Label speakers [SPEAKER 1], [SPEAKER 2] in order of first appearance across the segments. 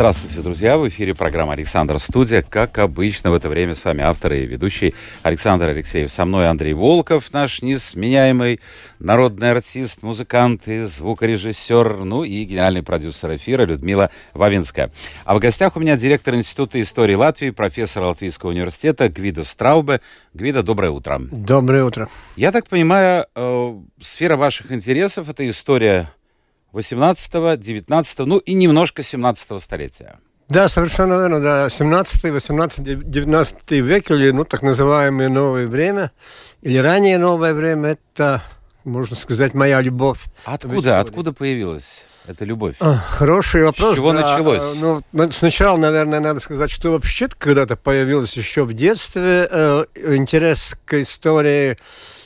[SPEAKER 1] Здравствуйте, друзья! В эфире программа «Александр Студия». Как обычно, в это время с вами автор и ведущий Александр Алексеев. Со мной Андрей Волков, наш несменяемый народный артист, музыкант и звукорежиссер, ну и генеральный продюсер эфира Людмила Вавинская. А в гостях у меня директор Института истории Латвии, профессор Латвийского университета Гвидо Страубе. Гвидо, доброе утро.
[SPEAKER 2] Доброе утро.
[SPEAKER 1] Я так понимаю, э, сфера ваших интересов – это история 18, 19, ну и немножко 17 столетия.
[SPEAKER 2] Да, совершенно верно, да. 17, 18, 19 век, или ну, так называемое новое время, или ранее новое время, это, можно сказать, моя любовь.
[SPEAKER 1] Откуда, откуда появилась эта любовь?
[SPEAKER 2] А, хороший вопрос.
[SPEAKER 1] С чего
[SPEAKER 2] да.
[SPEAKER 1] началось?
[SPEAKER 2] Ну, сначала, наверное, надо сказать, что вообще когда-то появилось еще в детстве э, интерес к истории,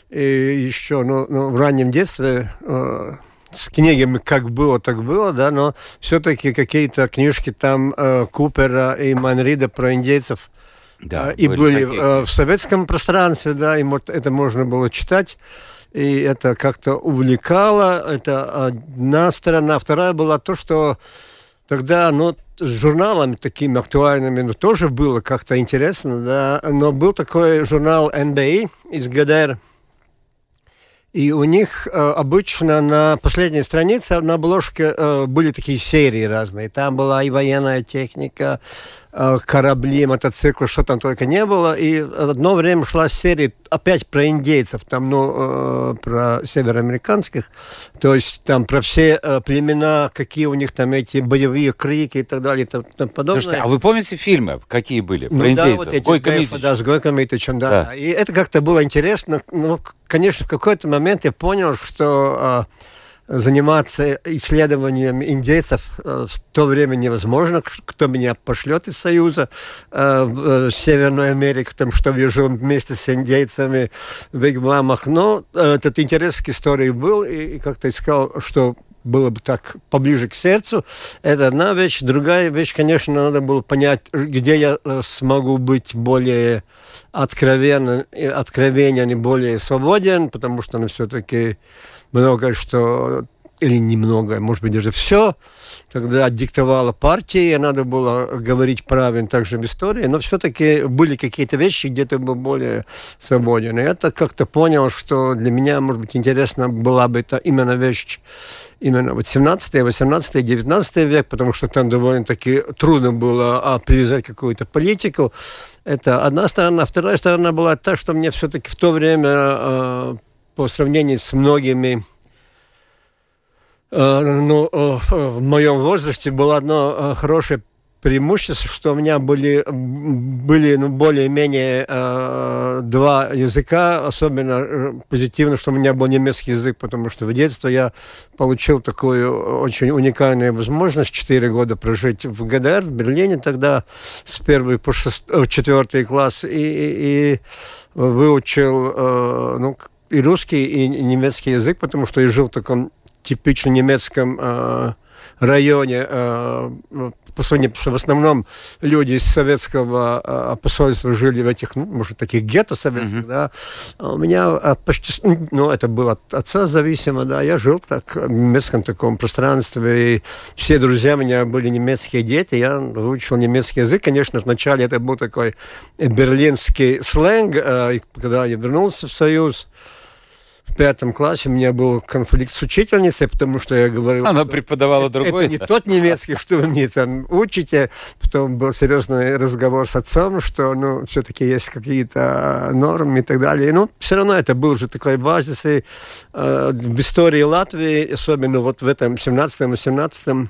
[SPEAKER 2] и еще ну, ну, в раннем детстве... Э, с книгами как было, так было, да, но все-таки какие-то книжки там э, Купера и Манрида про индейцев
[SPEAKER 1] Да,
[SPEAKER 2] э, и были
[SPEAKER 1] такие
[SPEAKER 2] э, в советском пространстве, да, и вот это можно было читать. И это как-то увлекало. Это одна сторона. Вторая была то, что тогда, ну, с журналами такими актуальными, ну, тоже было как-то интересно, да. Но был такой журнал NBA из ГДР, и у них э, обычно на последней странице на обложке э, были такие серии разные. Там была и военная техника, корабли, мотоциклы, что там только не было. И одно время шла серия опять про индейцев, там, ну, э, про североамериканских. То есть там про все э, племена, какие у них там эти боевые крики и так далее и тому подобное.
[SPEAKER 1] Слушайте, а вы помните фильмы, какие были про
[SPEAKER 2] Ну
[SPEAKER 1] индейцев?
[SPEAKER 2] Да, вот эти
[SPEAKER 1] Гойко Митич.
[SPEAKER 2] да, с Гойко Митичем, да.
[SPEAKER 1] Да.
[SPEAKER 2] И это как-то было интересно. Ну, конечно, в какой-то момент я понял, что а, заниматься исследованием индейцев э, в то время невозможно. Кто меня пошлет из Союза э, в э, Северную Америку, там, чтобы я жил вместе с индейцами в вигвамах. Но этот интерес к истории был, и, как-то искал, что было бы так поближе к сердцу. Это одна вещь. Другая вещь, конечно, надо было понять, где я смогу быть более откровенен, откровенен и более свободен, потому что ну, все-таки многое, что или немного, может быть, даже все, когда диктовала партия, надо было говорить правильно также в истории, но все-таки были какие-то вещи, где ты был более свободен. И это как-то понял, что для меня, может быть, интересно была бы это именно вещь именно вот 17, 18, 19 век, потому что там довольно-таки трудно было а, привязать какую-то политику. Это одна сторона. Вторая сторона была та, что мне все-таки в то время, э, по сравнению с многими Э, ну, э, в моем возрасте было одно э, хорошее преимущество, что у меня были, были ну, более-менее два языка, особенно позитивно, что у меня был немецкий язык, потому что в детстве я получил такую очень уникальную возможность 4 года прожить в ГДР, в Берлине тогда, с первый по шест... э, четвертый класс, и, и, и выучил ну, и русский, и немецкий язык, потому что я жил в таком типично немецком э, районе, э, по сравнению, потому что в основном люди из советского э, посольства жили в этих, ну, может, таких гетто советских, да. А у меня э, почти, ну, это было от отца зависимо, да, я жил так в немецком таком пространстве, и все друзья у меня были немецкие дети, я выучил немецкий язык, конечно, вначале это был такой берлинский сленг, э, когда я вернулся в Союз, в пятом классе у меня был конфликт с учительницей, потому что я говорил...
[SPEAKER 1] Она преподавала
[SPEAKER 2] это,
[SPEAKER 1] другой.
[SPEAKER 2] Это не тот немецкий, что вы мне там учите. Потом был серьезный разговор с отцом, что, ну, все-таки есть какие-то нормы и так далее. Но все равно это был уже такой базис. И, э, в истории Латвии, особенно вот в этом 17-18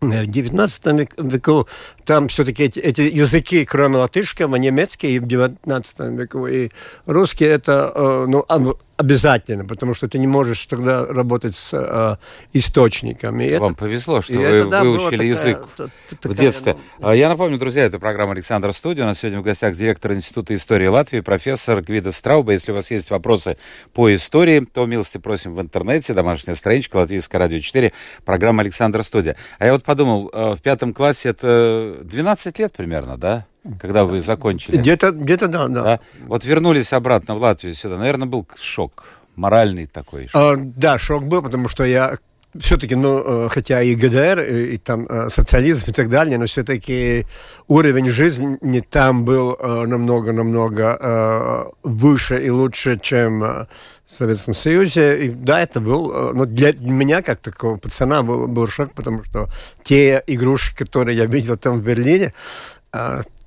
[SPEAKER 2] в 19 век- веку там все-таки эти, эти языки, кроме латышского, немецкий в 19 веку, и русский, это, э, ну, об- обязательно, потому что ты не можешь тогда работать с э, источниками.
[SPEAKER 1] Вам это, повезло, что вы это, да, выучили такая, язык такая, в детстве. Ну... Я напомню, друзья, это программа Александр Студия. У нас сегодня в гостях директор Института истории Латвии, профессор Гвида Страуба. Если у вас есть вопросы по истории, то милости просим в интернете, домашняя страничка, Латвийское радио 4, программа Александр Студия. А я вот подумал, э, в пятом классе это 12 лет примерно, да? Когда вы закончили?
[SPEAKER 2] Где-то, где-то да, да, да.
[SPEAKER 1] Вот вернулись обратно в Латвию сюда. Наверное, был шок, моральный такой.
[SPEAKER 2] Шок. А, да, шок был, потому что я все-таки, ну, э, хотя и ГДР, и, и там э, социализм и так далее, но все-таки уровень жизни там был намного-намного э, выше и лучше, чем в Советском Союзе. И да, это был, ну, для меня, как такого пацана, был, был шок, потому что те игрушки, которые я видел там в Берлине,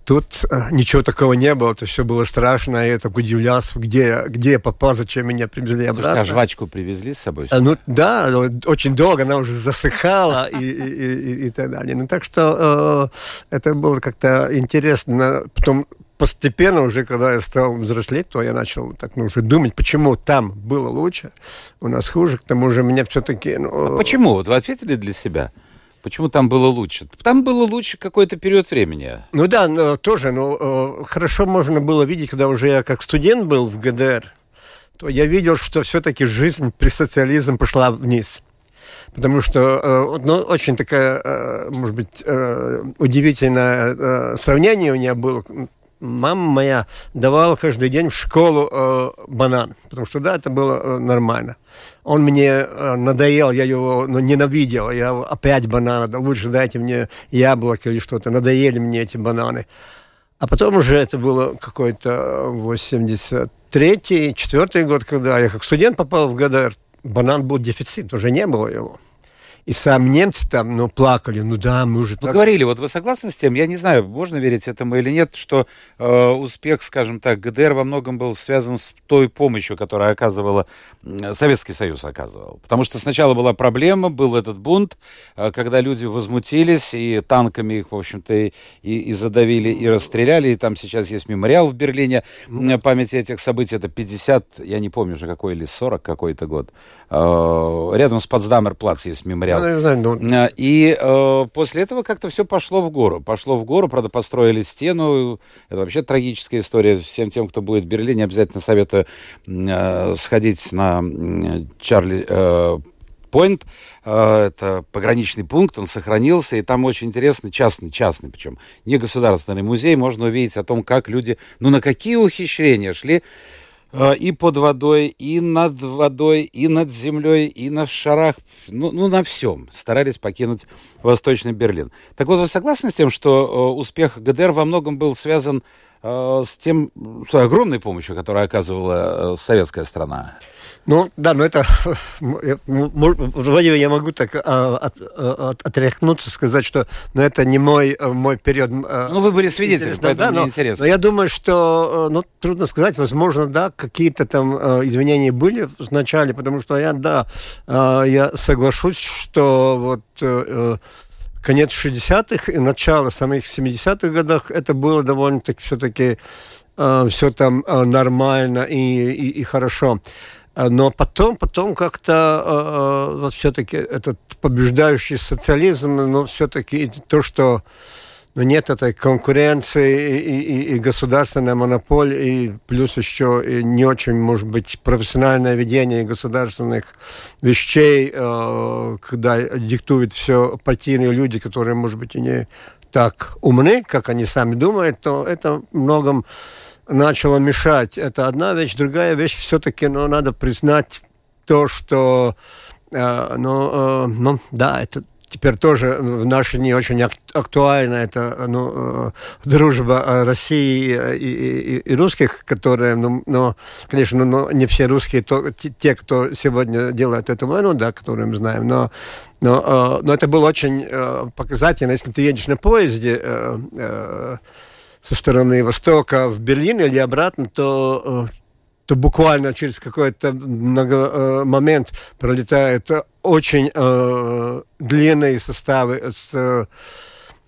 [SPEAKER 2] Тут э, ничего такого не было, это все было страшно, я так удивлялся, где, где я попал, зачем меня привезли обратно.
[SPEAKER 1] А жвачку привезли с собой?
[SPEAKER 2] А, ну да, очень долго она уже засыхала и, и, и, и так далее. Ну так что э, это было как-то интересно. Потом постепенно уже, когда я стал взрослеть, то я начал так ну, уже думать, почему там было лучше, у нас хуже, к тому же меня все-таки...
[SPEAKER 1] Ну, а почему? Вот вы ответили для себя? Почему там было лучше? Там было лучше какой-то период времени.
[SPEAKER 2] Ну да, но, тоже, но э, хорошо можно было видеть, когда уже я как студент был в ГДР, то я видел, что все-таки жизнь при социализме пошла вниз. Потому что, э, ну, очень такая, э, может быть, удивительное сравнение у меня было мама моя давала каждый день в школу э, банан, потому что, да, это было э, нормально. Он мне э, надоел, я его ну, ненавидел, я опять банана, да лучше дайте мне яблоко или что-то, надоели мне эти бананы. А потом уже это было какой-то 83-й, 4 год, когда я как студент попал в ГДР, банан был дефицит, уже не было его. И сам немцы там, ну, плакали, ну да, мы уже...
[SPEAKER 1] Вы так... говорили, вот вы согласны с тем, я не знаю, можно верить этому или нет, что э, успех, скажем так, ГДР во многом был связан с той помощью, которую оказывала Советский Союз оказывал. Потому что сначала была проблема, был этот бунт, э, когда люди возмутились, и танками их, в общем-то, и, и задавили, и расстреляли, и там сейчас есть мемориал в Берлине ну. памяти этих событий, это 50, я не помню уже какой, или 40 какой-то год. Э, рядом с Потсдамер-плац есть мемориал. Ну. И э, после этого как-то все пошло в гору. Пошло в гору, правда, построили стену. Это вообще трагическая история. Всем тем, кто будет в Берлине, обязательно советую э, сходить на Чарли э, Пойнт. Э, это пограничный пункт, он сохранился, и там очень интересный частный, частный, причем не государственный музей. Можно увидеть о том, как люди, ну на какие ухищрения шли Э, и под водой, и над водой, и над землей, и на шарах, ну, ну на всем старались покинуть Восточный Берлин. Так вот, вы согласны с тем, что успех ГДР во многом был связан с тем, с огромной помощью, которую оказывала советская страна?
[SPEAKER 2] Ну, да, но это... Вроде я могу так а, от, а, от, отряхнуться, сказать, что но ну, это не мой, э, мой период.
[SPEAKER 1] Э, ну, вы были свидетелем, поэтому да, мне но, интересно.
[SPEAKER 2] Но я думаю, что, э, ну, трудно сказать, возможно, да, какие-то там изменения были в начале, потому что я, да, я соглашусь, что вот конец 60-х и начало самых 70-х годах это было довольно-таки все-таки все там нормально и, и, и хорошо. Но потом, потом как-то э, вот все-таки этот побеждающий социализм, но все-таки то, что ну, нет этой конкуренции и, и, и государственная монополия, и плюс еще и не очень, может быть, профессиональное ведение государственных вещей, э, когда диктуют все партийные люди, которые, может быть, и не так умны, как они сами думают, то это многом начало мешать. Это одна вещь. Другая вещь все-таки, ну, надо признать то, что, э, ну, э, ну, да, это теперь тоже в наши дни очень актуально, это ну, э, дружба России и, и, и русских, которые, ну, ну конечно, ну, не все русские, то, те, кто сегодня делает эту войну, да, которую мы знаем, но, но, э, но это было очень э, показательно, если ты едешь на поезде, э, э, со стороны Востока в Берлин или обратно, то, э, то буквально через какой-то э, момент пролетают очень э, длинные составы с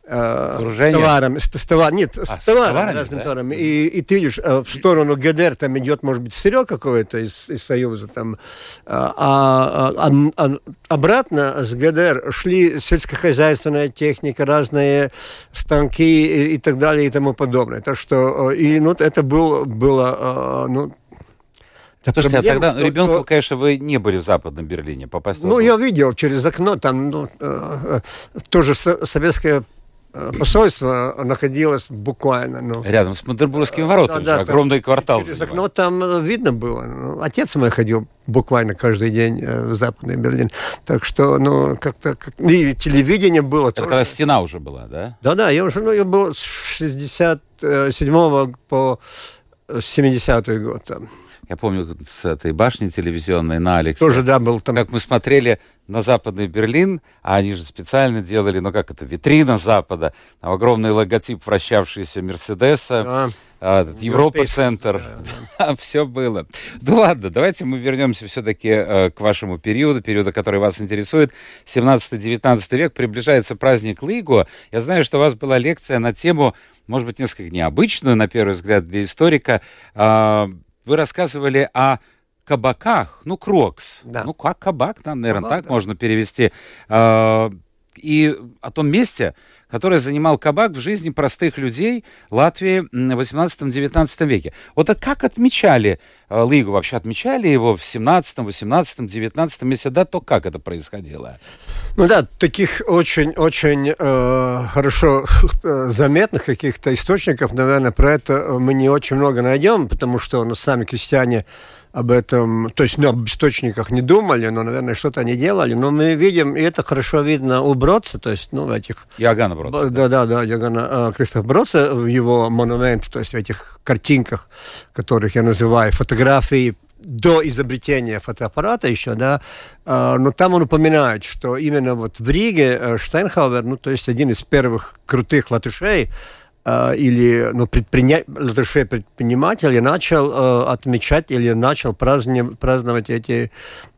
[SPEAKER 2] с товарами, с, с, товар, нет, а, с, товарами, товарами разными да? товарами. И, и ты видишь, в сторону ГДР там идет, может быть, сырье какое-то из, из Союза, там, а, а, а обратно с ГДР шли сельскохозяйственная техника, разные станки и, и так далее и тому подобное. Так что, и, ну, это был, было, ну,
[SPEAKER 1] это Слушайте, проблема, а тогда что, ребенку, что... конечно, вы не были в Западном Берлине, попасть
[SPEAKER 2] Ну, я видел через окно, там ну, э, э, тоже советское э, посольство находилось буквально. Ну,
[SPEAKER 1] Рядом с Мандербургскими воротами, да, да, огромный там, квартал.
[SPEAKER 2] Через занимает. окно там видно было. Ну, отец мой ходил буквально каждый день в Западный Берлин. Так что, ну, как-то... Как... И телевидение было.
[SPEAKER 1] Это тоже. когда стена уже была, да?
[SPEAKER 2] Да-да, я уже, ну, я был с 67 по 70 год там.
[SPEAKER 1] Я помню с этой башни телевизионной на Алексе.
[SPEAKER 2] Тоже, да, был там.
[SPEAKER 1] Как мы смотрели на западный Берлин, а они же специально делали, ну как это, витрина Запада, там огромный логотип вращавшийся Мерседеса, а, а, Европа-центр, да, да. все было. Ну ладно, давайте мы вернемся все-таки э, к вашему периоду, периоду, который вас интересует. 17-19 век, приближается праздник Лиго. Я знаю, что у вас была лекция на тему, может быть, несколько необычную, на первый взгляд, для историка, э, вы рассказывали о кабаках, ну, крокс. Да. Ну, как кабак, да, наверное, кабак, так да. можно перевести. А, и о том месте, которое занимал кабак в жизни простых людей Латвии в 18-19 веке. Вот а как отмечали э, Лигу? Вообще отмечали его в 17, 18, 19 если да, то как это происходило?
[SPEAKER 2] Ну да, таких очень-очень э, хорошо э, заметных каких-то источников, наверное, про это мы не очень много найдем, потому что ну, сами крестьяне об этом, то есть ну, об источниках не думали, но, наверное, что-то они делали. Но мы видим, и это хорошо видно у Бродца, то есть, ну, в этих...
[SPEAKER 1] Иоганна Бродца.
[SPEAKER 2] Да, да, да, Иоганна э, Кристоф Бродца в его монументе, то есть в этих картинках, которых я называю фотографии до изобретения фотоаппарата еще, да, э, но там он упоминает, что именно вот в Риге э, Штайнхауэр, ну, то есть один из первых крутых латышей, э, или ну, предприня... латышей предпринимателей начал отмечать или начал праздновать, праздновать эти,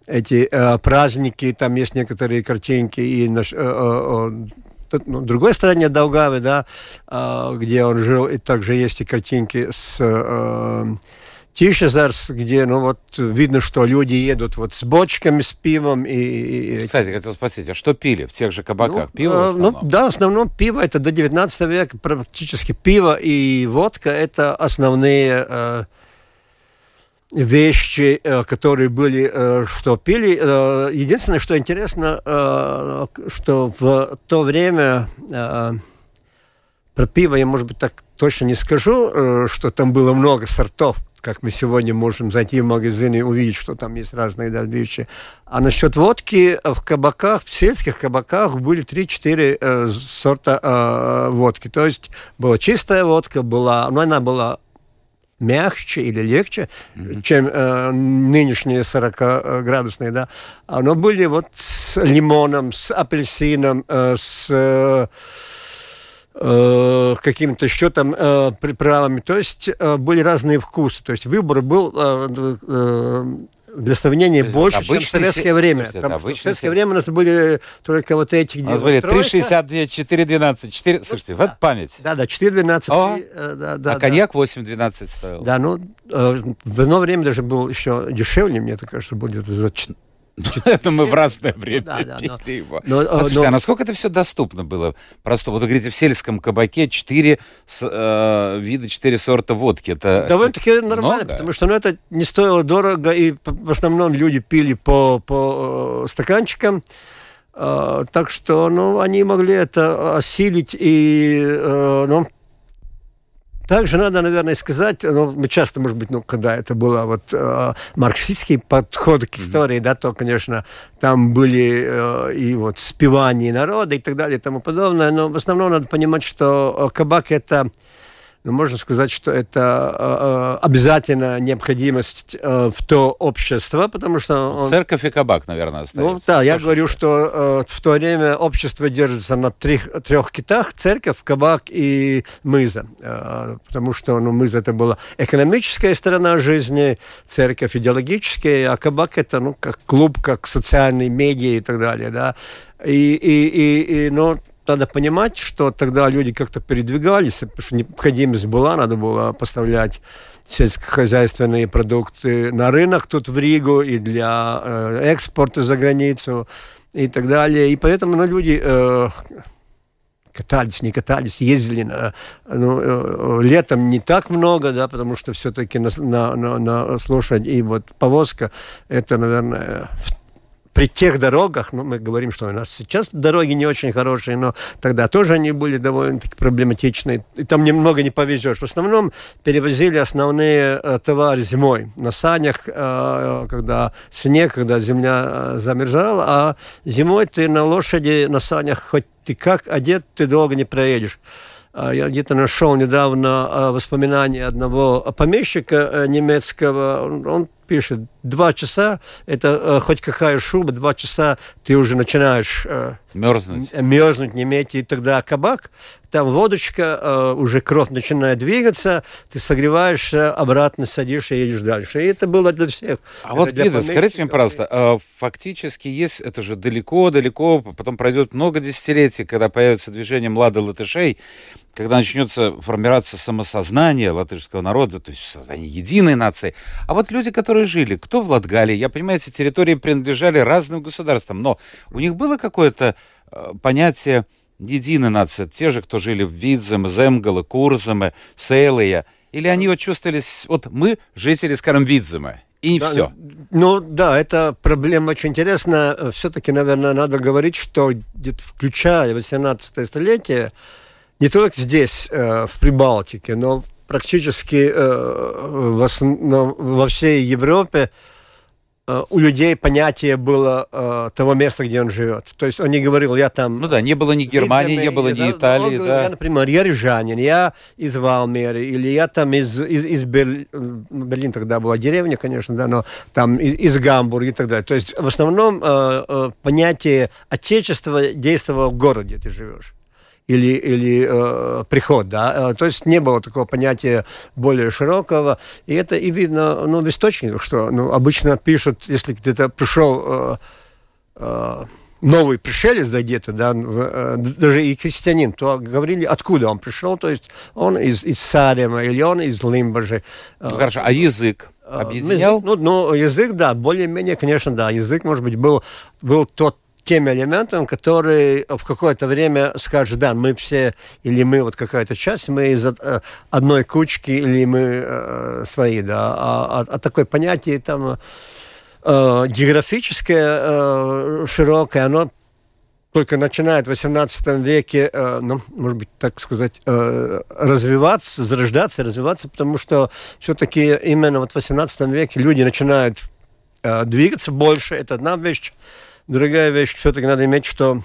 [SPEAKER 2] эти э, праздники, там есть некоторые картинки и наш, э, э, ну, другой стороне Даугавы, да, где он жил, и также есть и картинки с э, Тишезарс, где, ну вот, видно, что люди едут вот с бочками, с пивом и...
[SPEAKER 1] Кстати, хотел спросить, а что пили в тех же кабаках?
[SPEAKER 2] Ну, пиво в Ну, да, в основном пиво, это до 19 века практически пиво и водка, это основные э, вещи, э, которые были, э, что пили. Э, единственное, что интересно, э, что в то время... Э, про пиво я, может быть, так точно не скажу, э, что там было много сортов как мы сегодня можем зайти в магазин и увидеть, что там есть разные да, вещи. А насчет водки в кабаках, в сельских кабаках были 3-4 э, сорта э, водки. То есть была чистая водка, была, но она была мягче или легче, mm-hmm. чем э, нынешние 40-градусные, да. Но были вот с лимоном, с апельсином, э, с... Э, э, каким-то еще там э, приправами. То есть э, были разные вкусы. То есть выбор был э, э, для сравнения больше, чем в советское время. Слушайте, Там, в советское время у нас были только вот эти...
[SPEAKER 1] У нас были 3,62, 4,12, 4... Слушайте, вот память.
[SPEAKER 2] Да, да, 4,12.
[SPEAKER 1] Э, да, да, а коньяк 8,12 стоил.
[SPEAKER 2] Да, ну, э, в одно время даже был еще дешевле, мне так кажется, будет за
[SPEAKER 1] Это мы в разное время да, да, пили его. Но, а, слушайте, но... а насколько это все доступно было? Просто вот вы говорите, в сельском кабаке четыре э, вида, четыре сорта водки. Это
[SPEAKER 2] Довольно-таки нормально, потому что ну, это не стоило дорого, и в основном люди пили по, по э, стаканчикам. Uh, так что, ну, они могли это осилить, и, ну, также надо, наверное, сказать, ну, мы часто, может быть, ну, когда это было вот э, марксистский подход к истории, mm-hmm. да, то, конечно, там были э, и вот спивание народа и так далее и тому подобное, но в основном надо понимать, что э, кабак это ну, можно сказать, что это э, э, обязательно необходимость э, в то общество, потому что...
[SPEAKER 1] Он... Церковь и кабак, наверное, остается.
[SPEAKER 2] Ну, да, я говорю, что э, в то время общество держится на трех, трех китах, церковь, кабак и мыза, э, потому что ну, мыза это была экономическая сторона жизни, церковь идеологическая, а кабак это ну, как клуб, как социальные медиа и так далее, да. И, и, и, и ну, надо понимать, что тогда люди как-то передвигались, потому что необходимость была, надо было поставлять сельскохозяйственные продукты на рынок тут в Ригу и для э, экспорта за границу и так далее. И поэтому ну, люди э, катались, не катались, ездили. На, ну, э, летом не так много, да, потому что все-таки на, на, на, на лошадь и вот повозка, это, наверное, при тех дорогах, ну, мы говорим, что у нас сейчас дороги не очень хорошие, но тогда тоже они были довольно-таки проблематичные. И там немного не повезешь. В основном перевозили основные э, товары зимой на санях, э, когда снег, когда земля э, замерзала, а зимой ты на лошади, на санях, хоть ты как одет, ты долго не проедешь. А, я где-то нашел недавно а, воспоминания одного помещика э, немецкого. Он пишет, два часа, это э, хоть какая шуба, два часа ты уже начинаешь э,
[SPEAKER 1] мерзнуть,
[SPEAKER 2] мерзнуть не иметь, и тогда кабак, там водочка, э, уже кровь начинает двигаться, ты согреваешься, обратно садишься и едешь дальше. И это было для всех.
[SPEAKER 1] А вот, Вида, скажите мне, пожалуйста, э, фактически есть, это же далеко-далеко, потом пройдет много десятилетий, когда появится движение младых латышей, когда начнется формироваться самосознание латышского народа, то есть создание единой нации. А вот люди, которые жили, кто в Латгалии, я понимаю, эти территории принадлежали разным государствам, но у них было какое-то э, понятие нации, те же, кто жили в Видземе, Земгале, Курземе, Сейлия, или они вот чувствовались, вот мы жители, скажем, Видземе, и
[SPEAKER 2] да,
[SPEAKER 1] все.
[SPEAKER 2] Ну да, это проблема очень интересная. Все-таки, наверное, надо говорить, что включая 18 столетие, не только здесь, э, в Прибалтике, но практически э, в основном, во всей Европе у людей понятие было того места, где он живет. То есть он не говорил, я там...
[SPEAKER 1] Ну да, не было ни Германии, не было ни Италии. Да.
[SPEAKER 2] Я, например, я рижанин, я из Валмеры, или я там из, из, из Берлина, Берлин тогда была деревня, конечно, да, но там из, из Гамбурга и так далее. То есть в основном понятие отечества действовало в городе, где ты живешь или, или э, приход, да, э, то есть не было такого понятия более широкого, и это и видно, ну, в источниках, что, ну, обычно пишут, если где-то пришел э, э, новый пришелец, да, где-то, да, э, даже и крестьянин, то говорили, откуда он пришел, то есть он из, из Сарема или он из Лимбажи.
[SPEAKER 1] Ну, хорошо, а язык? Э, объединял?
[SPEAKER 2] Ну, ну, язык, да, более-менее, конечно, да. Язык, может быть, был, был тот тем элементом, который в какое-то время скажет, да, мы все, или мы вот какая-то часть, мы из э, одной кучки, или мы э, свои, да. А, а, а такое понятие там э, географическое, э, широкое, оно только начинает в XVIII веке, э, ну, может быть, так сказать, э, развиваться, зарождаться, развиваться, потому что все-таки именно вот в XVIII веке люди начинают э, двигаться больше, это одна вещь, Другая вещь, все-таки надо иметь, что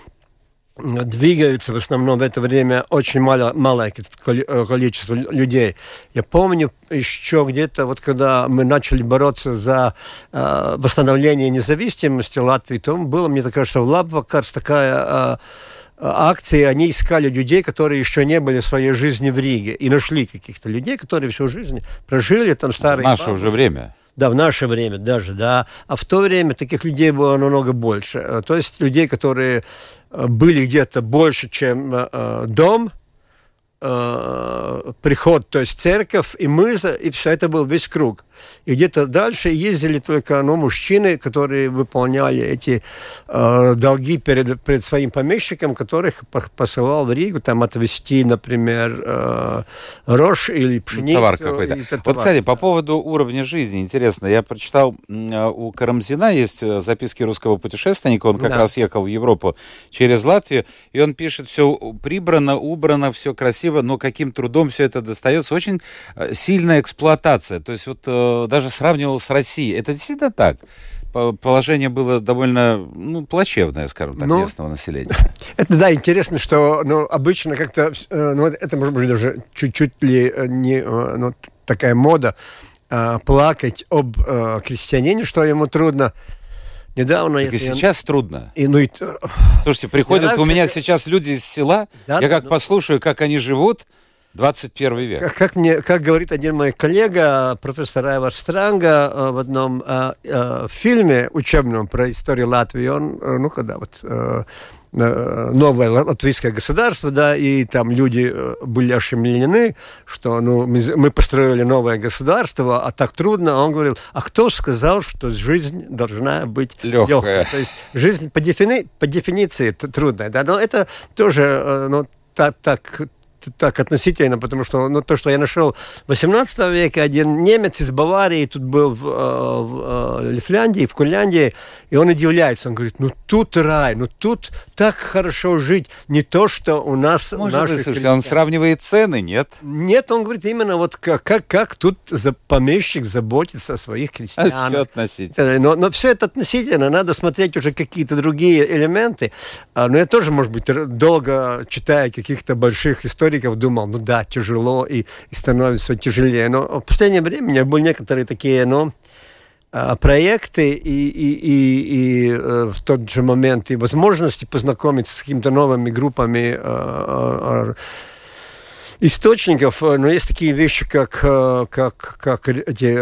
[SPEAKER 2] двигаются в основном в это время очень мало, малое э, количество людей. Я помню еще где-то, вот когда мы начали бороться за э, восстановление независимости Латвии, то было, мне так кажется, в Лабвакарс такая э, акции, они искали людей, которые еще не были в своей жизни в Риге, и нашли каких-то людей, которые всю жизнь прожили там старые...
[SPEAKER 1] В наше бабушки. уже время.
[SPEAKER 2] Да, в наше время даже, да. А в то время таких людей было намного больше. Э, то есть людей, которые э, были где-то больше, чем э, дом, э, приход, то есть церковь и мыза, и все это был весь круг. И где-то дальше ездили только ну, мужчины, которые выполняли эти э, долги перед, перед своим помещиком, которых посылал в Ригу, там отвезти, например, э, рожь или пшеницу.
[SPEAKER 1] Товар какой-то. Вот, кстати, по поводу уровня жизни, интересно, я прочитал, у Карамзина есть э, записки русского путешественника, он как да. раз ехал в Европу через Латвию, и он пишет, все прибрано, убрано, все красиво, но каким трудом все это достается. Очень э, сильная эксплуатация. То есть вот э, даже сравнивал с Россией. Это действительно так? положение было довольно ну, плачевное, скажем так, ну, местного населения.
[SPEAKER 2] Это, да, интересно, что ну, обычно как-то, э, ну, это, может быть, даже чуть-чуть ли не ну, такая мода, плакать об крестьянине, что ему трудно.
[SPEAKER 1] Недавно... Так и сейчас трудно. И, ну, и... Слушайте, приходят у меня сейчас люди из села, да, я как ну... послушаю, как они живут, 21 век.
[SPEAKER 2] Как, как, мне, как говорит один мой коллега, профессор Айвар Странга, э, в одном э, э, фильме учебном про историю Латвии, он, э, ну, когда вот э новое латвийское государство, да, и там люди э, были ошеломлены, что ну, мы, мы построили новое государство, а так трудно. А он говорил, а кто сказал, что жизнь должна быть
[SPEAKER 1] легкая?
[SPEAKER 2] легкой? То есть жизнь по, дефини, по дефиниции трудная, да, но это тоже, ну, так, так так относительно, потому что ну, то, что я нашел в 18 веке, один немец из Баварии тут был в, э, в, в Финляндии, в Курляндии, и он удивляется, он говорит, ну тут рай, ну тут так хорошо жить, не то, что у нас...
[SPEAKER 1] Может быть, слушайте, он сравнивает цены, нет?
[SPEAKER 2] Нет, он говорит именно вот как, как, как тут за, помещик заботится о своих крестьянах.
[SPEAKER 1] Все относительно.
[SPEAKER 2] Но, но все это относительно, надо смотреть уже какие-то другие элементы. А, но я тоже, может быть, долго читая каких-то больших историй, историков думал, ну да, тяжело и, и становится тяжелее. Но в последнее время у меня были некоторые такие, ну, а, проекты и, и, и, и э, в тот же момент и возможности познакомиться с какими-то новыми группами э, источников, но есть такие вещи, как, как, как эти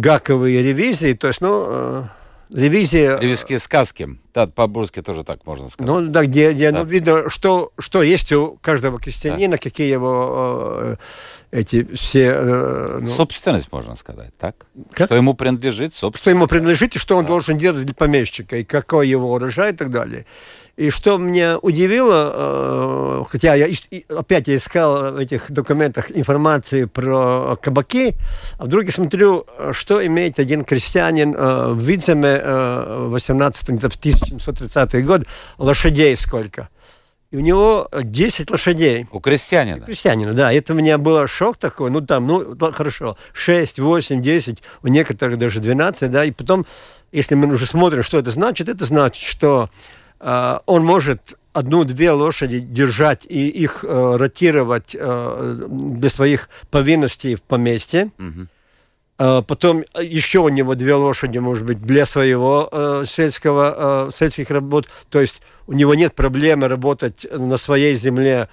[SPEAKER 2] гаковые ревизии, то есть, ну, ревизия...
[SPEAKER 1] Ревизские сказки. Да, по-бурски тоже так можно сказать.
[SPEAKER 2] Ну, да, где, где да. Ну, видно, что, что есть у каждого крестьянина, да. какие его э, эти все...
[SPEAKER 1] Э, ну... Собственность, можно сказать, так? Как? Что ему принадлежит собственность.
[SPEAKER 2] Что ему принадлежит, и что он да. должен делать для помещика, и какой его урожай и так далее. И что меня удивило, э, хотя я опять я искал в этих документах информации про кабаки, а вдруг я смотрю, что имеет один крестьянин э, в Видземе э, в 18 в 1730 год, лошадей сколько. И у него 10 лошадей.
[SPEAKER 1] У крестьянина? У
[SPEAKER 2] крестьянина, да. Это у меня был шок такой. Ну, там, ну, хорошо, 6, 8, 10, у некоторых даже 12, да. И потом, если мы уже смотрим, что это значит, это значит, что он может одну-две лошади держать и их э, ротировать э, для своих повинностей в поместье. Угу. Uh, потом еще у него две лошади, может быть, для своего э, сельского, э, сельских работ. То есть у него нет проблемы работать на своей земле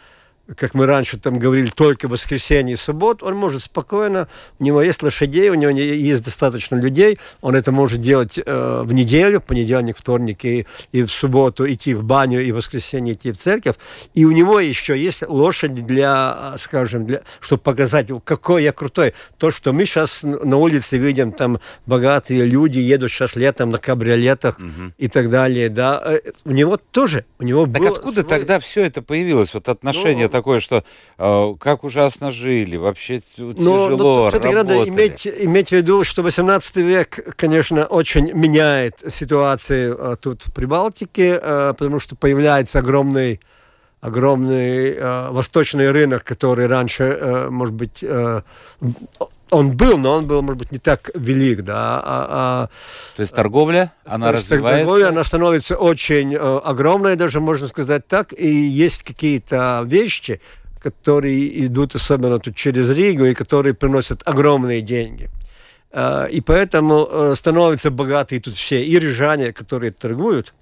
[SPEAKER 2] как мы раньше там говорили, только воскресенье и суббот, он может спокойно, у него есть лошадей, у него есть достаточно людей, он это может делать э, в неделю, понедельник, вторник и, и в субботу идти в баню, и в воскресенье идти в церковь, и у него еще есть лошади для, скажем, для, чтобы показать, какой я крутой. То, что мы сейчас на улице видим, там богатые люди едут сейчас летом на кабриолетах угу. и так далее, да, э, у него тоже, у него
[SPEAKER 1] Так откуда свой... тогда все это появилось, вот отношение ну, такое, что э, как ужасно жили, вообще тяжело но, но
[SPEAKER 2] все-таки надо иметь, иметь в виду, что 18 век, конечно, очень меняет ситуацию э, тут в Прибалтике, э, потому что появляется огромный огромный э, восточный рынок, который раньше, э, может быть, э, он был, но он был, может быть, не так велик, да. А,
[SPEAKER 1] а, то есть торговля, она то развивается?
[SPEAKER 2] Торговля, она становится очень э, огромной, даже можно сказать так, и есть какие-то вещи, которые идут особенно тут через Ригу и которые приносят огромные деньги. Э, и поэтому э, становятся богатые тут все и рижане, которые торгуют,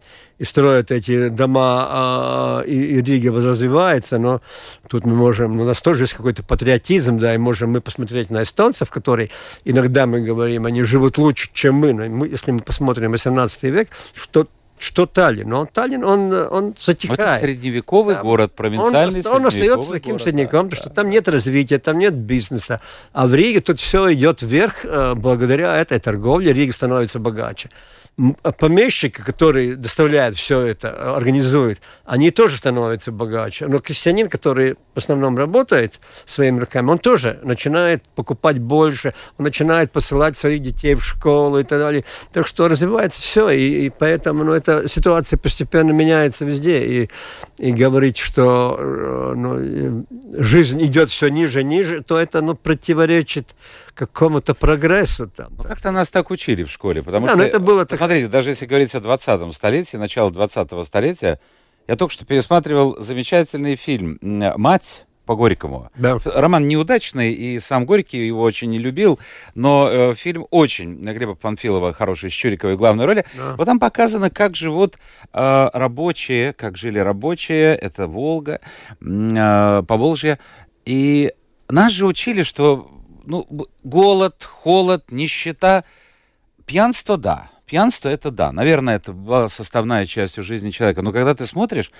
[SPEAKER 2] и строят эти дома, а, и, и Рига развивается, но тут мы можем, ну, у нас тоже есть какой-то патриотизм, да, и можем мы посмотреть на эстонцев, которые иногда мы говорим, они живут лучше, чем мы, но мы, если мы посмотрим 18 век, что что Таллин. Но Таллин, он, он затихает.
[SPEAKER 1] Это средневековый да. город, провинциальный
[SPEAKER 2] Он, он остается таким город, средневековым, да, что да. там нет развития, там нет бизнеса. А в Риге тут все идет вверх э, благодаря этой торговле. Рига становится богаче. Помещики, которые доставляют все это, организуют, они тоже становятся богаче. Но крестьянин, который в основном работает своими руками, он тоже начинает покупать больше, он начинает посылать своих детей в школу и так далее. Так что развивается все, и, и поэтому ну, эта ситуация постепенно меняется везде. И, и говорить, что э, ну, жизнь идет все ниже, ниже, то это ну, противоречит какому-то прогрессу там.
[SPEAKER 1] Ну, как-то нас так учили в школе, потому
[SPEAKER 2] да,
[SPEAKER 1] что...
[SPEAKER 2] это было так...
[SPEAKER 1] Смотрите, даже если говорить о 20-м столетии, начало 20-го столетия, я только что пересматривал замечательный фильм «Мать», по Горькому. Да. Роман неудачный, и сам Горький его очень не любил, но э, фильм очень, Глеба Панфилова, хороший, с Чуриковой главной роли. Да. Вот там показано, как живут э, рабочие, как жили рабочие, это Волга, э, Поволжье, И нас же учили, что ну, голод, холод, нищета, пьянство, да. Пьянство это да. Наверное, это была составная часть жизни человека. Но когда ты смотришь,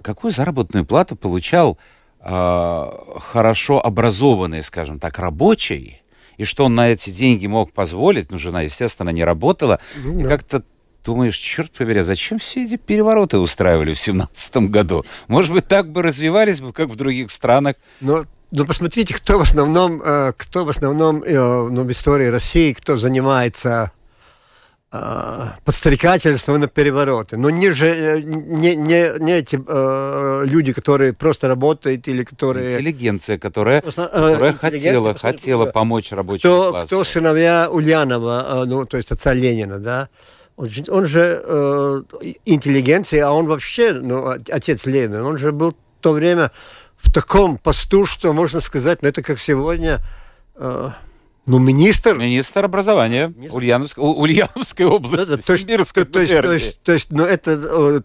[SPEAKER 1] какую заработную плату получал э, хорошо образованный, скажем так, рабочий, и что он на эти деньги мог позволить, ну, жена, естественно, не работала, ну, да. как-то думаешь, черт побери, а зачем все эти перевороты устраивали в семнадцатом году? Может быть, так бы развивались бы, как в других странах.
[SPEAKER 2] Но ну, посмотрите, кто в основном, э, кто в основном э, ну, в истории России, кто занимается э, подстрекательством на перевороты. Но не же не, не, не эти э, люди, которые просто работают или которые...
[SPEAKER 1] Интеллигенция, которая, которая хотела, хотела помочь рабочему
[SPEAKER 2] кто,
[SPEAKER 1] классу.
[SPEAKER 2] Кто сыновья Ульянова, ну, то есть отца Ленина, да? Он же, он же э, интеллигенция, а он вообще, ну, отец Ленина, он же был в то время в таком посту, что можно сказать, ну, это как сегодня... Э, ну, министр...
[SPEAKER 1] Министр образования министр... Ульяновской, Ульяновской области, да, да, то, Сибирской
[SPEAKER 2] то, есть, то, есть, то есть, ну, это э,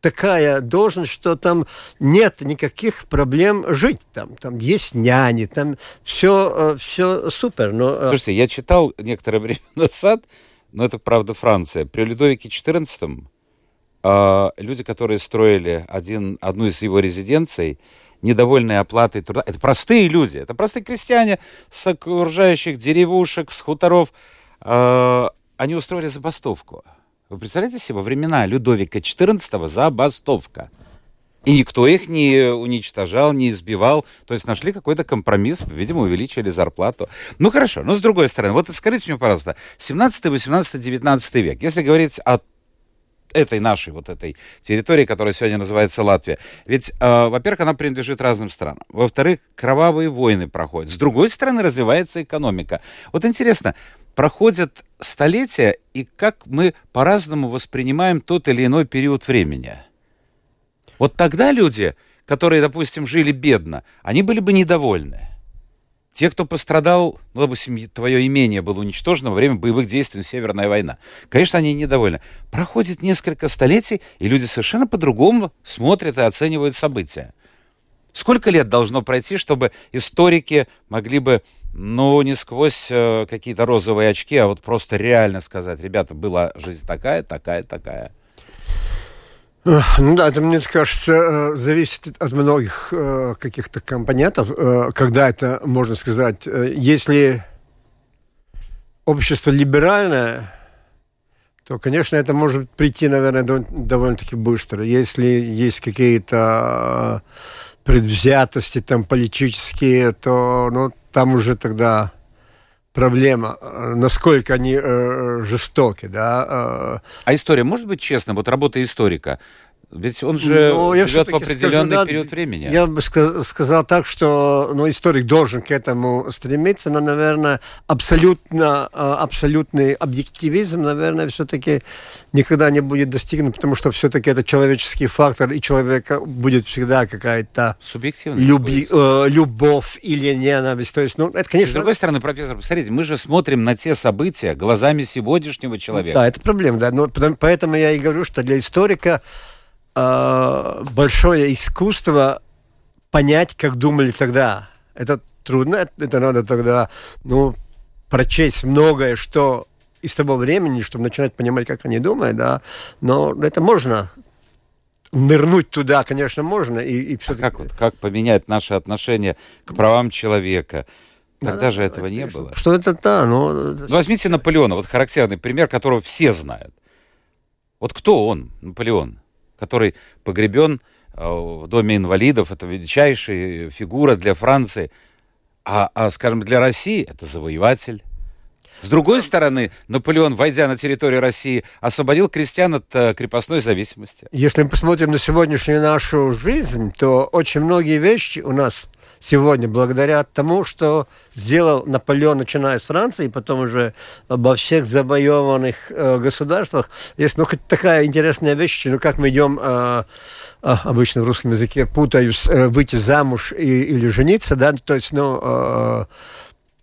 [SPEAKER 2] такая должность, что там нет никаких проблем жить. Там, там есть няни, там все, э, все супер. Но,
[SPEAKER 1] э... Слушайте, я читал некоторое время назад, но это, правда, Франция. При Людовике XIV э, люди, которые строили один, одну из его резиденций, недовольные оплатой труда, это простые люди, это простые крестьяне с окружающих деревушек, с хуторов, э, они устроили забастовку. Вы представляете себе, во времена Людовика XIV забастовка. И никто их не уничтожал, не избивал. То есть нашли какой-то компромисс, видимо, увеличили зарплату. Ну хорошо, но с другой стороны, вот скажите мне, пожалуйста, 17, 18, 19 век, если говорить о этой нашей вот этой территории, которая сегодня называется Латвия. Ведь, э, во-первых, она принадлежит разным странам. Во-вторых, кровавые войны проходят. С другой стороны, развивается экономика. Вот интересно, проходят столетия, и как мы по-разному воспринимаем тот или иной период времени. Вот тогда люди, которые, допустим, жили бедно, они были бы недовольны. Те, кто пострадал, ну, допустим, твое имение было уничтожено во время боевых действий Северная война. Конечно, они недовольны. Проходит несколько столетий, и люди совершенно по-другому смотрят и оценивают события. Сколько лет должно пройти, чтобы историки могли бы, ну, не сквозь э, какие-то розовые очки, а вот просто реально сказать, ребята, была жизнь такая, такая, такая.
[SPEAKER 2] Ну да, это, мне кажется, э, зависит от многих э, каких-то компонентов, э, когда это, можно сказать, если общество либеральное, то, конечно, это может прийти, наверное, довольно-таки быстро. Если есть какие-то предвзятости там политические, то ну, там уже тогда проблема, насколько они э, жестоки, да.
[SPEAKER 1] Э. А история может быть честной? Вот работа историка. Ведь он же ну, живет в определенный скажу, период времени.
[SPEAKER 2] Я бы сказал так, что ну, историк должен к этому стремиться, но, наверное, абсолютно, э, абсолютный объективизм, наверное, все-таки никогда не будет достигнут, потому что все-таки это человеческий фактор, и человека будет всегда какая-то люби, э, любовь или ненависть. То есть, ну, это, конечно...
[SPEAKER 1] С другой стороны, профессор, посмотрите, мы же смотрим на те события глазами сегодняшнего человека.
[SPEAKER 2] Да, это проблема, да. Но, поэтому я и говорю, что для историка э, большое искусство понять, как думали тогда. Это трудно, это надо тогда, ну, прочесть многое, что из того времени, чтобы начинать понимать, как они думают, да, но это можно нырнуть туда, конечно, можно. И, и
[SPEAKER 1] все а как, вот, как поменять наши отношения к правам человека? Тогда да, же этого это, не было.
[SPEAKER 2] Что это да, но...
[SPEAKER 1] Ну, возьмите Наполеона, вот характерный пример, которого все знают. Вот кто он, Наполеон? Который погребен э, в Доме инвалидов. Это величайшая фигура для Франции. А, а, скажем, для России это завоеватель. С другой стороны, Наполеон, войдя на территорию России, освободил крестьян от э, крепостной зависимости.
[SPEAKER 2] Если мы посмотрим на сегодняшнюю нашу жизнь, то очень многие вещи у нас сегодня благодаря тому, что сделал Наполеон, начиная с Франции, и потом уже обо всех завоеванных э, государствах. Есть ну, хоть такая интересная вещь, ну, как мы идем... Э, э, обычно в русском языке путаюсь, э, выйти замуж и, или жениться, да, то есть, ну, э,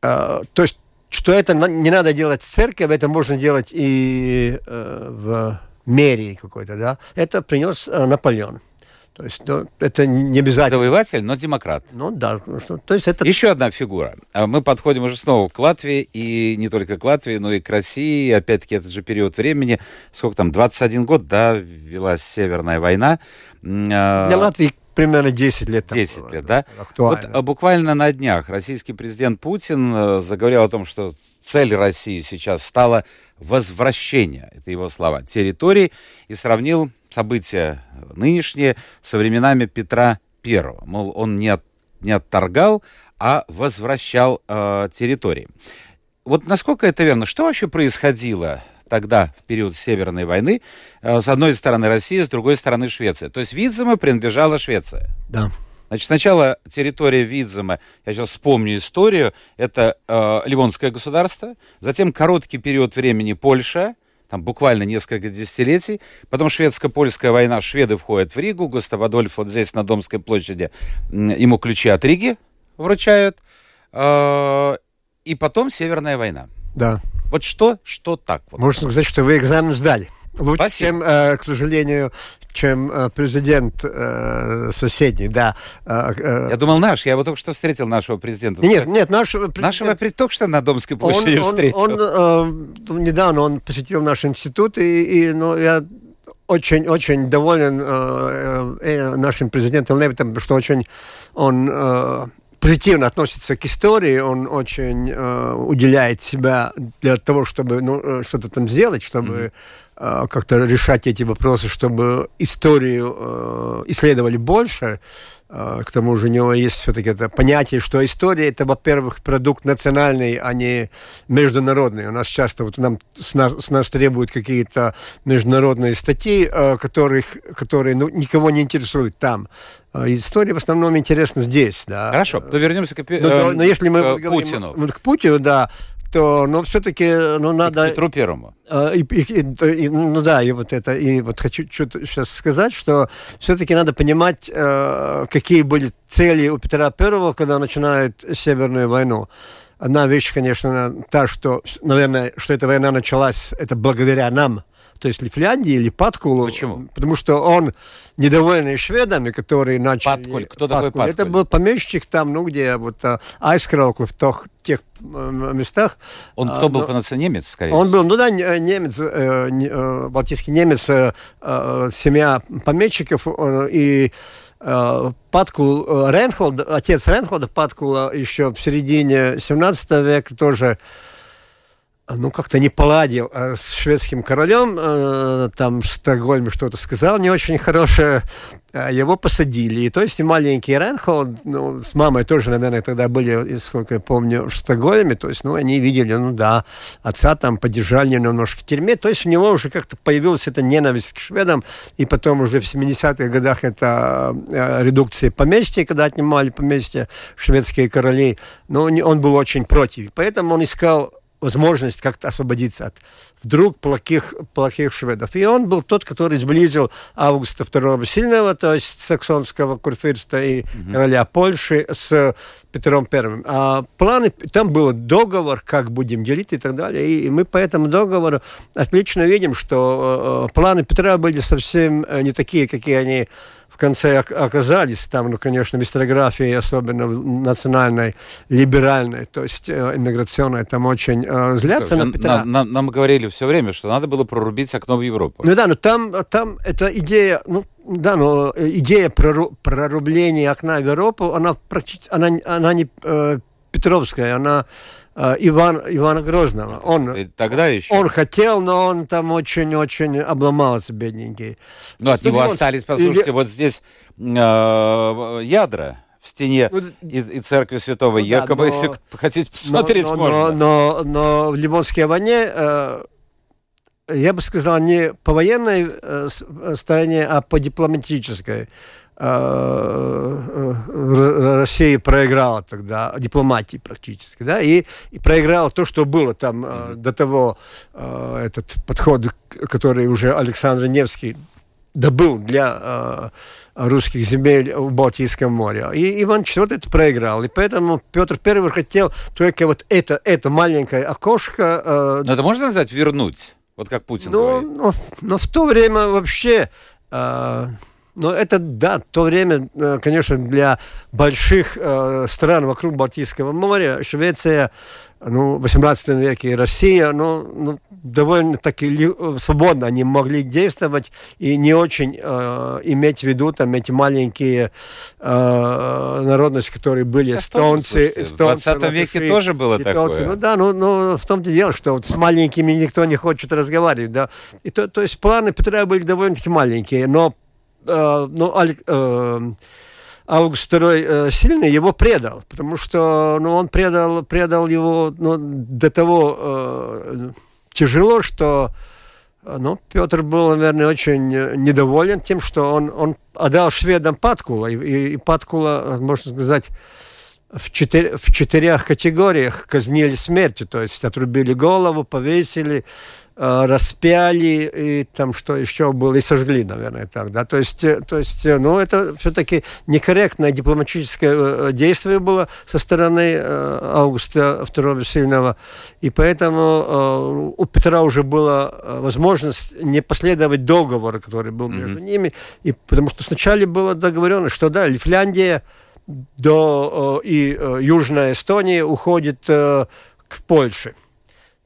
[SPEAKER 2] э, то есть, что это не надо делать в церкви, это можно делать и э, в мерии какой-то, да, это принес э, Наполеон. То есть ну, это не обязательно.
[SPEAKER 1] Завоеватель, но демократ.
[SPEAKER 2] Ну да, ну, что, то есть это...
[SPEAKER 1] Еще одна фигура. А Мы подходим уже снова к Латвии, и не только к Латвии, но и к России. Опять-таки, этот же период времени, сколько там, 21 год, да, велась Северная война. А,
[SPEAKER 2] Для Латвии примерно 10 лет.
[SPEAKER 1] 10 было, лет, да? Вот а, буквально на днях российский президент Путин э, заговорил о том, что цель России сейчас стала возвращение, это его слова, территорий, и сравнил события нынешние со временами Петра I. Мол, он не, от, не отторгал, а возвращал э, территории. Вот насколько это верно? Что вообще происходило тогда, в период Северной войны, э, с одной стороны Россия, с другой стороны Швеция? То есть Видзема принадлежала Швеция?
[SPEAKER 2] Да.
[SPEAKER 1] Значит, сначала территория Видзема, я сейчас вспомню историю, это э, Ливонское государство, затем короткий период времени Польша, там буквально несколько десятилетий. Потом шведско-польская война, шведы входят в Ригу, Густав Адольф вот здесь на Домской площади, ему ключи от Риги вручают. А, и потом Северная война.
[SPEAKER 2] Да.
[SPEAKER 1] Вот что, что так вот?
[SPEAKER 2] Можно сказать, что вы экзамен сдали. Лучше, Спасибо. чем, э, к сожалению, чем э, президент э, соседний, да.
[SPEAKER 1] Я думал наш, я его только что встретил, нашего президента.
[SPEAKER 2] Нет, нет, нашего
[SPEAKER 1] президента. Нашего только что на Домской площади
[SPEAKER 2] он,
[SPEAKER 1] встретил.
[SPEAKER 2] Он, он э, недавно он посетил наш институт, и, и ну, я очень-очень доволен э, э, нашим президентом Левитом, что очень он э, позитивно относится к истории, он очень э, уделяет себя для того, чтобы ну, что-то там сделать, чтобы mm-hmm Э, как-то решать эти вопросы, чтобы историю э, исследовали больше. Э, к тому же у него есть все-таки это понятие, что история это, во-первых, продукт национальный, а не международный. У нас часто вот нам с нас, с нас требуют какие-то международные статьи, которых, которые ну, никого не интересуют там. История в основном интересна здесь, да.
[SPEAKER 1] Хорошо, то вернемся к,
[SPEAKER 2] но, но, но если мы
[SPEAKER 1] говорим, Путину.
[SPEAKER 2] К Путину, да, то, ну, все-таки, ну, надо...
[SPEAKER 1] И к Петру Первому.
[SPEAKER 2] А, и, и, и, ну да, и вот это, и вот хочу что-то сейчас сказать, что все-таки надо понимать, э, какие были цели у Петра Первого, когда начинает Северную войну. Одна вещь, конечно, та, что, наверное, что эта война началась, это благодаря нам, то есть Лифляндии или Паткулу.
[SPEAKER 1] Почему?
[SPEAKER 2] Потому что он недовольный шведами, которые начали...
[SPEAKER 1] Паткуль, кто такой Паткуль?
[SPEAKER 2] Это был помещик там, ну, где вот а, Айскралку в тех, тех местах.
[SPEAKER 1] Он кто а, был но, по национальности? Немец, скорее
[SPEAKER 2] Он был, ну да, немец, э, э, балтийский немец, э, э, семья помещиков, э, и э, Паткул э, Ренхолд, отец Ренхолда Паткула еще в середине 17 века тоже ну, как-то не поладил э, с шведским королем, э, там в Стокгольме что-то сказал не очень хорошее, его посадили. И то есть маленький Ренхолд, ну, с мамой тоже, наверное, тогда были, сколько я помню, в Стокгольме, то есть, ну, они видели, ну, да, отца там подержали немножко в тюрьме, то есть у него уже как-то появилась эта ненависть к шведам, и потом уже в 70-х годах это редукция поместья, когда отнимали поместья шведские короли, но он был очень против, поэтому он искал возможность как-то освободиться от вдруг плохих, плохих шведов. И он был тот, который сблизил Августа II Сильного, то есть саксонского курфюрста и угу. короля Польши с Петром I. А планы, там был договор, как будем делить и так далее. И, мы по этому договору отлично видим, что э, планы Петра были совсем э, не такие, какие они в конце оказались там, ну, конечно, в историографии, особенно национальной, либеральной, то есть э, иммиграционной, там очень э, злятся на Петра.
[SPEAKER 1] На, на, нам говорили все время, что надо было прорубить окно в Европу.
[SPEAKER 2] Ну да, но там, там эта идея, ну, да, но идея прорубления окна в Европу, она, она, она не э, Петровская, она Э, Иван, Ивана Грозного. Он,
[SPEAKER 1] тогда еще.
[SPEAKER 2] он хотел, но он там очень-очень обломался, бедненький.
[SPEAKER 1] Ну, от него остались, послушайте, вот здесь э, ядра в стене ну, и, и церкви святого ну, Якоба, да, но, если хотите посмотреть,
[SPEAKER 2] но,
[SPEAKER 1] можно.
[SPEAKER 2] Но, но, но в Ливонской войне, э, я бы сказал, не по военной э, стороне, а по дипломатической. Э, э, Россия проиграла тогда дипломатии практически, да, и, и проиграла то, что было там mm-hmm. до того, этот подход, который уже Александр Невский добыл для русских земель в Балтийском море. И Иван IV это проиграл. И поэтому Петр I хотел только вот это, это маленькое окошко...
[SPEAKER 1] Но это можно назвать вернуть? Вот как Путин
[SPEAKER 2] ну,
[SPEAKER 1] говорит.
[SPEAKER 2] Но, но в то время вообще Но это, да, то время, э, конечно, для больших э, стран вокруг Балтийского моря, Швеция, ну, в 18 веке Россия, ну, ну довольно-таки свободно они могли действовать и не очень э, иметь в виду там эти маленькие э, народности, которые были Сейчас эстонцы,
[SPEAKER 1] тоже, эстонцы. В 20 веке тоже было литовцы.
[SPEAKER 2] такое. Ну да, ну, ну в том-то дело, что вот с маленькими никто не хочет разговаривать, да. И то, то есть планы Петра были довольно-таки маленькие, но, э, ну, э, Август II э, сильный его предал, потому что ну, он предал, предал его ну, до того э, тяжело, что ну, Петр был, наверное, очень недоволен тем, что он, он отдал шведам Паткула, и, и, и Паткула, можно сказать, в, четыре, в четырех категориях. Казнили смертью, то есть отрубили голову, повесили, Э, распяли, и там что еще было, и сожгли, наверное, так, да, то есть, э, то есть э, ну, это все-таки некорректное дипломатическое действие было со стороны Августа II Сильного, и поэтому у Петра уже была возможность не последовать договору, который был между mm-hmm. ними, и потому что сначала было договорено, что, да, Лифляндия до, и Южная Эстония уходит к Польше,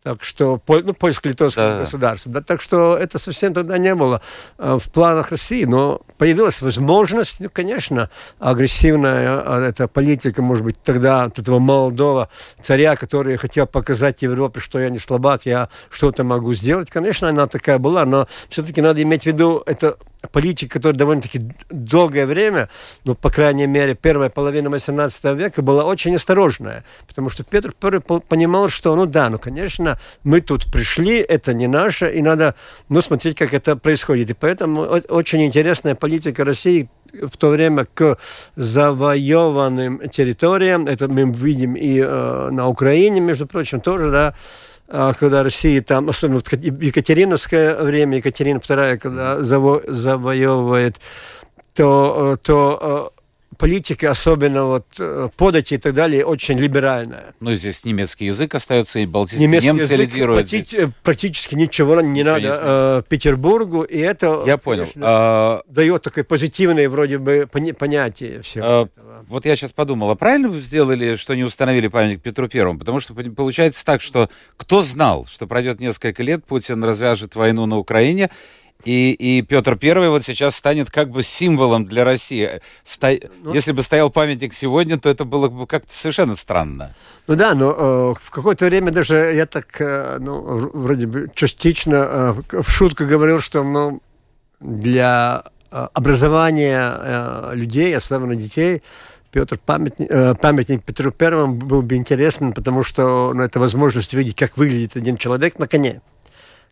[SPEAKER 2] так что, ну, польско-литовское да. государство. Да, так что это совсем тогда не было э, в планах России, но появилась возможность, ну, конечно, агрессивная э, эта политика, может быть, тогда от этого молодого царя, который хотел показать Европе, что я не слабак, я что-то могу сделать. Конечно, она такая была, но все-таки надо иметь в виду, это политика, которая довольно-таки долгое время, ну, по крайней мере, первая половина 18 века была очень осторожная, потому что Петр I понимал, что, ну да, ну, конечно, мы тут пришли, это не наше, и надо, ну, смотреть, как это происходит. И поэтому очень интересная политика России в то время к завоеванным территориям, это мы видим и э, на Украине, между прочим, тоже, да, когда Россия там, особенно в Екатериновское время, Екатерина II, когда заво, завоевывает, то, э, то э, политика, особенно вот э, подати и так далее, очень либеральная.
[SPEAKER 1] Ну, здесь немецкий язык остается, и балтийские немецкий немцы язык лидируют.
[SPEAKER 2] Практи- практически ничего не ничего надо не э, Петербургу, и это,
[SPEAKER 1] я понял. Конечно, а...
[SPEAKER 2] дает такое позитивное вроде бы понятие всего а... этого
[SPEAKER 1] вот я сейчас подумал, а правильно вы сделали, что не установили памятник Петру Первому? Потому что получается так, что кто знал, что пройдет несколько лет, Путин развяжет войну на Украине, и, и Петр Первый вот сейчас станет как бы символом для России. Сто... Ну, Если бы стоял памятник сегодня, то это было бы как-то совершенно странно.
[SPEAKER 2] Ну да, но э, в какое-то время даже я так, э, ну, вроде бы частично э, в шутку говорил, что ну, для э, образования э, людей, особенно детей, Петр памятник, э, памятник Петру Первому был бы интересен, потому что ну, это возможность увидеть, как выглядит один человек на коне.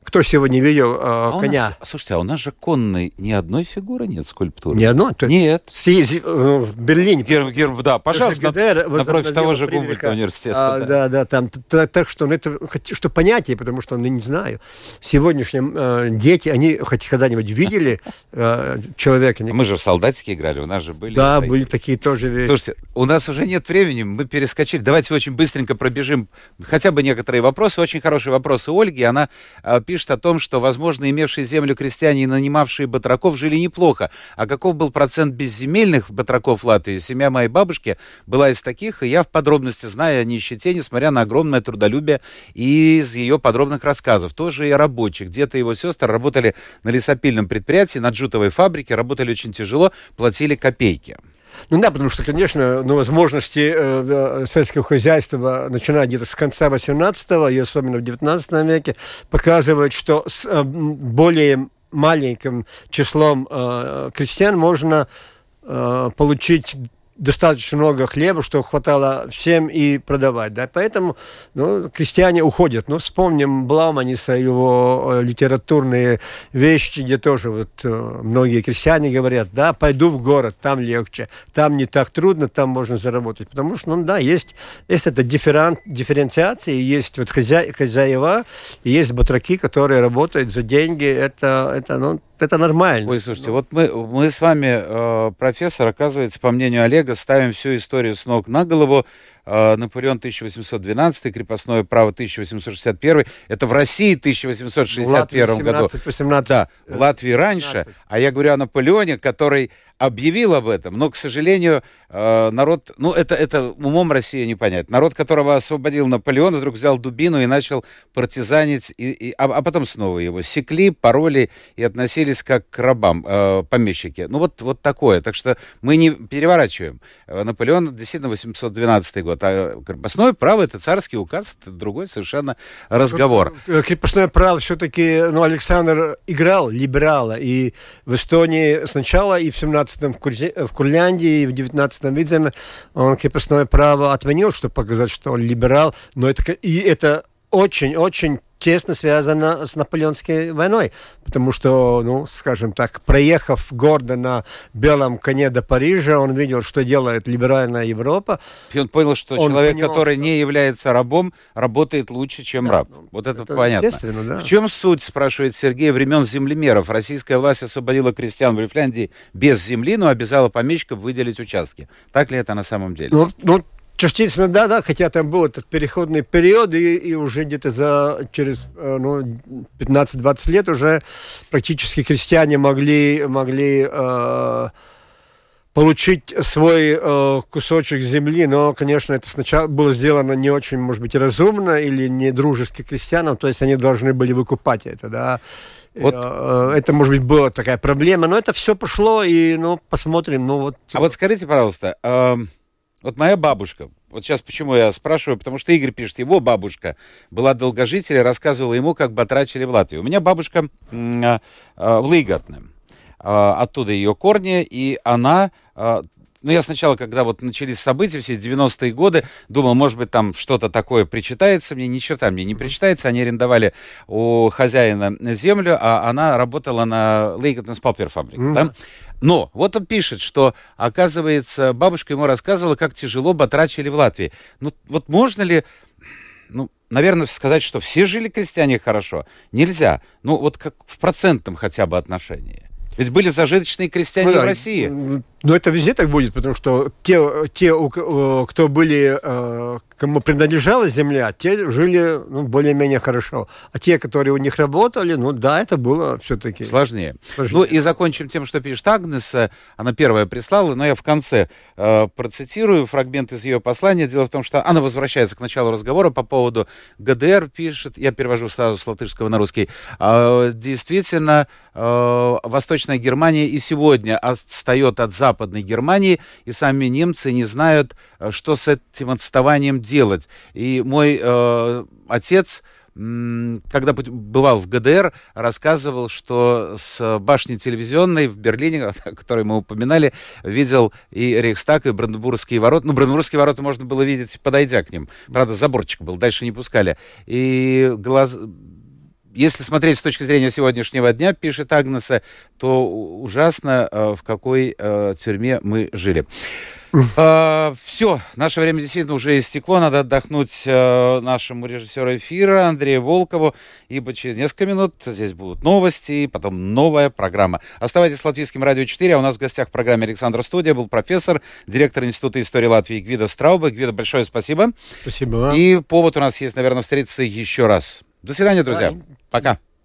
[SPEAKER 2] Кто сегодня видел э, а коня?
[SPEAKER 1] Нас, слушайте, а у нас же конной ни одной фигуры нет скульптуры.
[SPEAKER 2] Ни одной?
[SPEAKER 1] Нет.
[SPEAKER 2] Си, э, в Берлине.
[SPEAKER 1] Гер, гер, да, пожалуйста, ГДР, напротив того же Гумбольта университета.
[SPEAKER 2] А, да. да, да, там. Так что ну, это что понятие, потому что ну, не знаю. Сегодняшние э, дети, они хоть когда-нибудь видели э, человека?
[SPEAKER 1] Мы же в солдатике играли, у нас же были.
[SPEAKER 2] Да, были такие тоже.
[SPEAKER 1] Слушайте, у нас уже нет времени, мы перескочили. Давайте очень быстренько пробежим хотя бы некоторые вопросы. Очень хорошие вопросы Ольги. Она э, пишет пишет о том, что, возможно, имевшие землю крестьяне и нанимавшие батраков жили неплохо. А каков был процент безземельных батраков Латвии? Семья моей бабушки была из таких, и я в подробности знаю о нищете, несмотря на огромное трудолюбие из ее подробных рассказов. Тоже и рабочих. Где-то его сестры работали на лесопильном предприятии, на джутовой фабрике, работали очень тяжело, платили копейки.
[SPEAKER 2] Ну да, потому что, конечно, ну, возможности э, э сельского хозяйства, начиная где-то с конца 18 и особенно в 19 веке, показывают, что с э, более маленьким числом э, крестьян можно э, получить достаточно много хлеба, что хватало всем и продавать. Да? Поэтому ну, крестьяне уходят. Ну, вспомним Блауманиса, его э, литературные вещи, где тоже вот э, многие крестьяне говорят, да, пойду в город, там легче, там не так трудно, там можно заработать. Потому что, ну да, есть, есть эта дифферен, дифференциация, есть вот хозя, хозяева, есть батраки, которые работают за деньги. Это, это ну, это нормально.
[SPEAKER 1] Ой, слушайте, ну. вот мы, мы с вами, э, профессор, оказывается, по мнению Олега, ставим всю историю с ног на голову. э, Наполеон 1812, крепостное право 1861. Это в России 1861 году.
[SPEAKER 2] 18.
[SPEAKER 1] Да, в Латвии раньше.
[SPEAKER 2] 17.
[SPEAKER 1] А я говорю о Наполеоне, который объявил об этом, но, к сожалению, э, народ, ну, это, это умом России не понять. Народ, которого освободил Наполеон, вдруг взял дубину и начал партизанить, и, и, а, а потом снова его секли, пороли и относились как к рабам, э, помещики. Ну, вот, вот такое. Так что мы не переворачиваем. Э, Наполеон действительно 812 год, а крепостное право — это царский указ, это другой совершенно разговор.
[SPEAKER 2] Э, Крепостное право все-таки, ну, Александр играл либерала, и в Эстонии сначала и в 17-м в, Курзе- в Курляндии, в 19-м Видземе он крепостное право отменил, чтобы показать, что он либерал, но это, и это очень-очень тесно связано с Наполеонской войной, потому что, ну, скажем так, проехав гордо на белом коне до Парижа, он видел, что делает либеральная Европа,
[SPEAKER 1] И он понял, что
[SPEAKER 2] Он
[SPEAKER 1] человек,
[SPEAKER 2] понимал,
[SPEAKER 1] который
[SPEAKER 2] что-
[SPEAKER 1] не является рабом, работает лучше, чем раб. Вот это,
[SPEAKER 2] это
[SPEAKER 1] понятно.
[SPEAKER 2] естественно, да.
[SPEAKER 1] В чем суть, спрашивает Сергей, времен землемеров? Российская власть освободила крестьян в Рифляндии без земли, но обязала помещиков выделить участки. Так ли это на самом деле?
[SPEAKER 2] Ну, ну, частично да, да, хотя там был этот переходный период, и, и уже где-то за через э, ну, 15-20 лет уже практически крестьяне могли, могли э, получить свой э, кусочек земли, но, конечно, это сначала было сделано не очень, может быть, разумно или не дружески крестьянам, то есть они должны были выкупать это, да.
[SPEAKER 1] Вот.
[SPEAKER 2] Э, Это, может быть, была такая проблема, но это все пошло, и, ну, посмотрим, ну, вот...
[SPEAKER 1] А вот скажите, пожалуйста, эм, вот моя бабушка, вот сейчас почему я спрашиваю, потому что Игорь пишет, его бабушка была долгожителем, рассказывала ему, как батрачили в Латвии. У меня бабушка э, э, в Лейгатне, Э, оттуда ее корни, и она... ну, я сначала, когда вот начались события, все 90-е годы, думал, может быть, там что-то такое причитается мне. Ни черта мне не причитается. Они арендовали у хозяина землю, а она работала на Лейгатнес Палпер фабрике.
[SPEAKER 2] Мгм.
[SPEAKER 1] да? Но вот он пишет, что, оказывается, бабушка ему рассказывала, как тяжело батрачили в Латвии. Ну, вот можно ли, ну, наверное, сказать, что все жили крестьяне хорошо? Нельзя. Ну, вот как в процентном хотя бы отношении. Ведь были зажиточные крестьяне
[SPEAKER 2] Ну да,
[SPEAKER 1] в России.
[SPEAKER 2] Но это везде так будет, потому что те, те э, кто были, э, кому принадлежала земля, те жили ну, более-менее хорошо. А те, которые у них работали, ну да, это было все-таки
[SPEAKER 1] Сложнее.
[SPEAKER 2] сложнее.
[SPEAKER 1] Ну и закончим тем, что пишет Агнес. Э, Она первая прислала, но я в конце э, процитирую фрагмент из ее послания. Дело в том, что она возвращается к началу разговора по поводу ГДР, пишет, я перевожу сразу с латышского на русский. А, действительно, э, Восточная Германия и сегодня отстает от Западной Германии, и сами немцы не знают, э, что с этим отставанием делать. И мой э, отец когда бывал в ГДР, рассказывал, что с башни телевизионной в Берлине, о которой мы упоминали, видел и Рейхстаг, и Бранденбургские ворота. Ну, Бранденбургские ворота можно было видеть, подойдя к ним. Правда, заборчик был, дальше не пускали. И глаз... Если смотреть с точки зрения сегодняшнего дня, пишет Агнеса, то ужасно, э, в какой э, тюрьме мы жили. все, наше время действительно уже истекло. Надо отдохнуть э, нашему режиссеру эфира Андрею Волкову, ибо через несколько минут здесь будут новости, потом новая программа. Оставайтесь с Латвийским радио 4, а у нас в гостях в программе Александра Студия был профессор, директор Института истории Латвии Гвида Страуба. Гвида, большое спасибо.
[SPEAKER 2] Спасибо вам.
[SPEAKER 1] И повод у нас есть, наверное, встретиться еще раз. До свидания, друзья. Пока.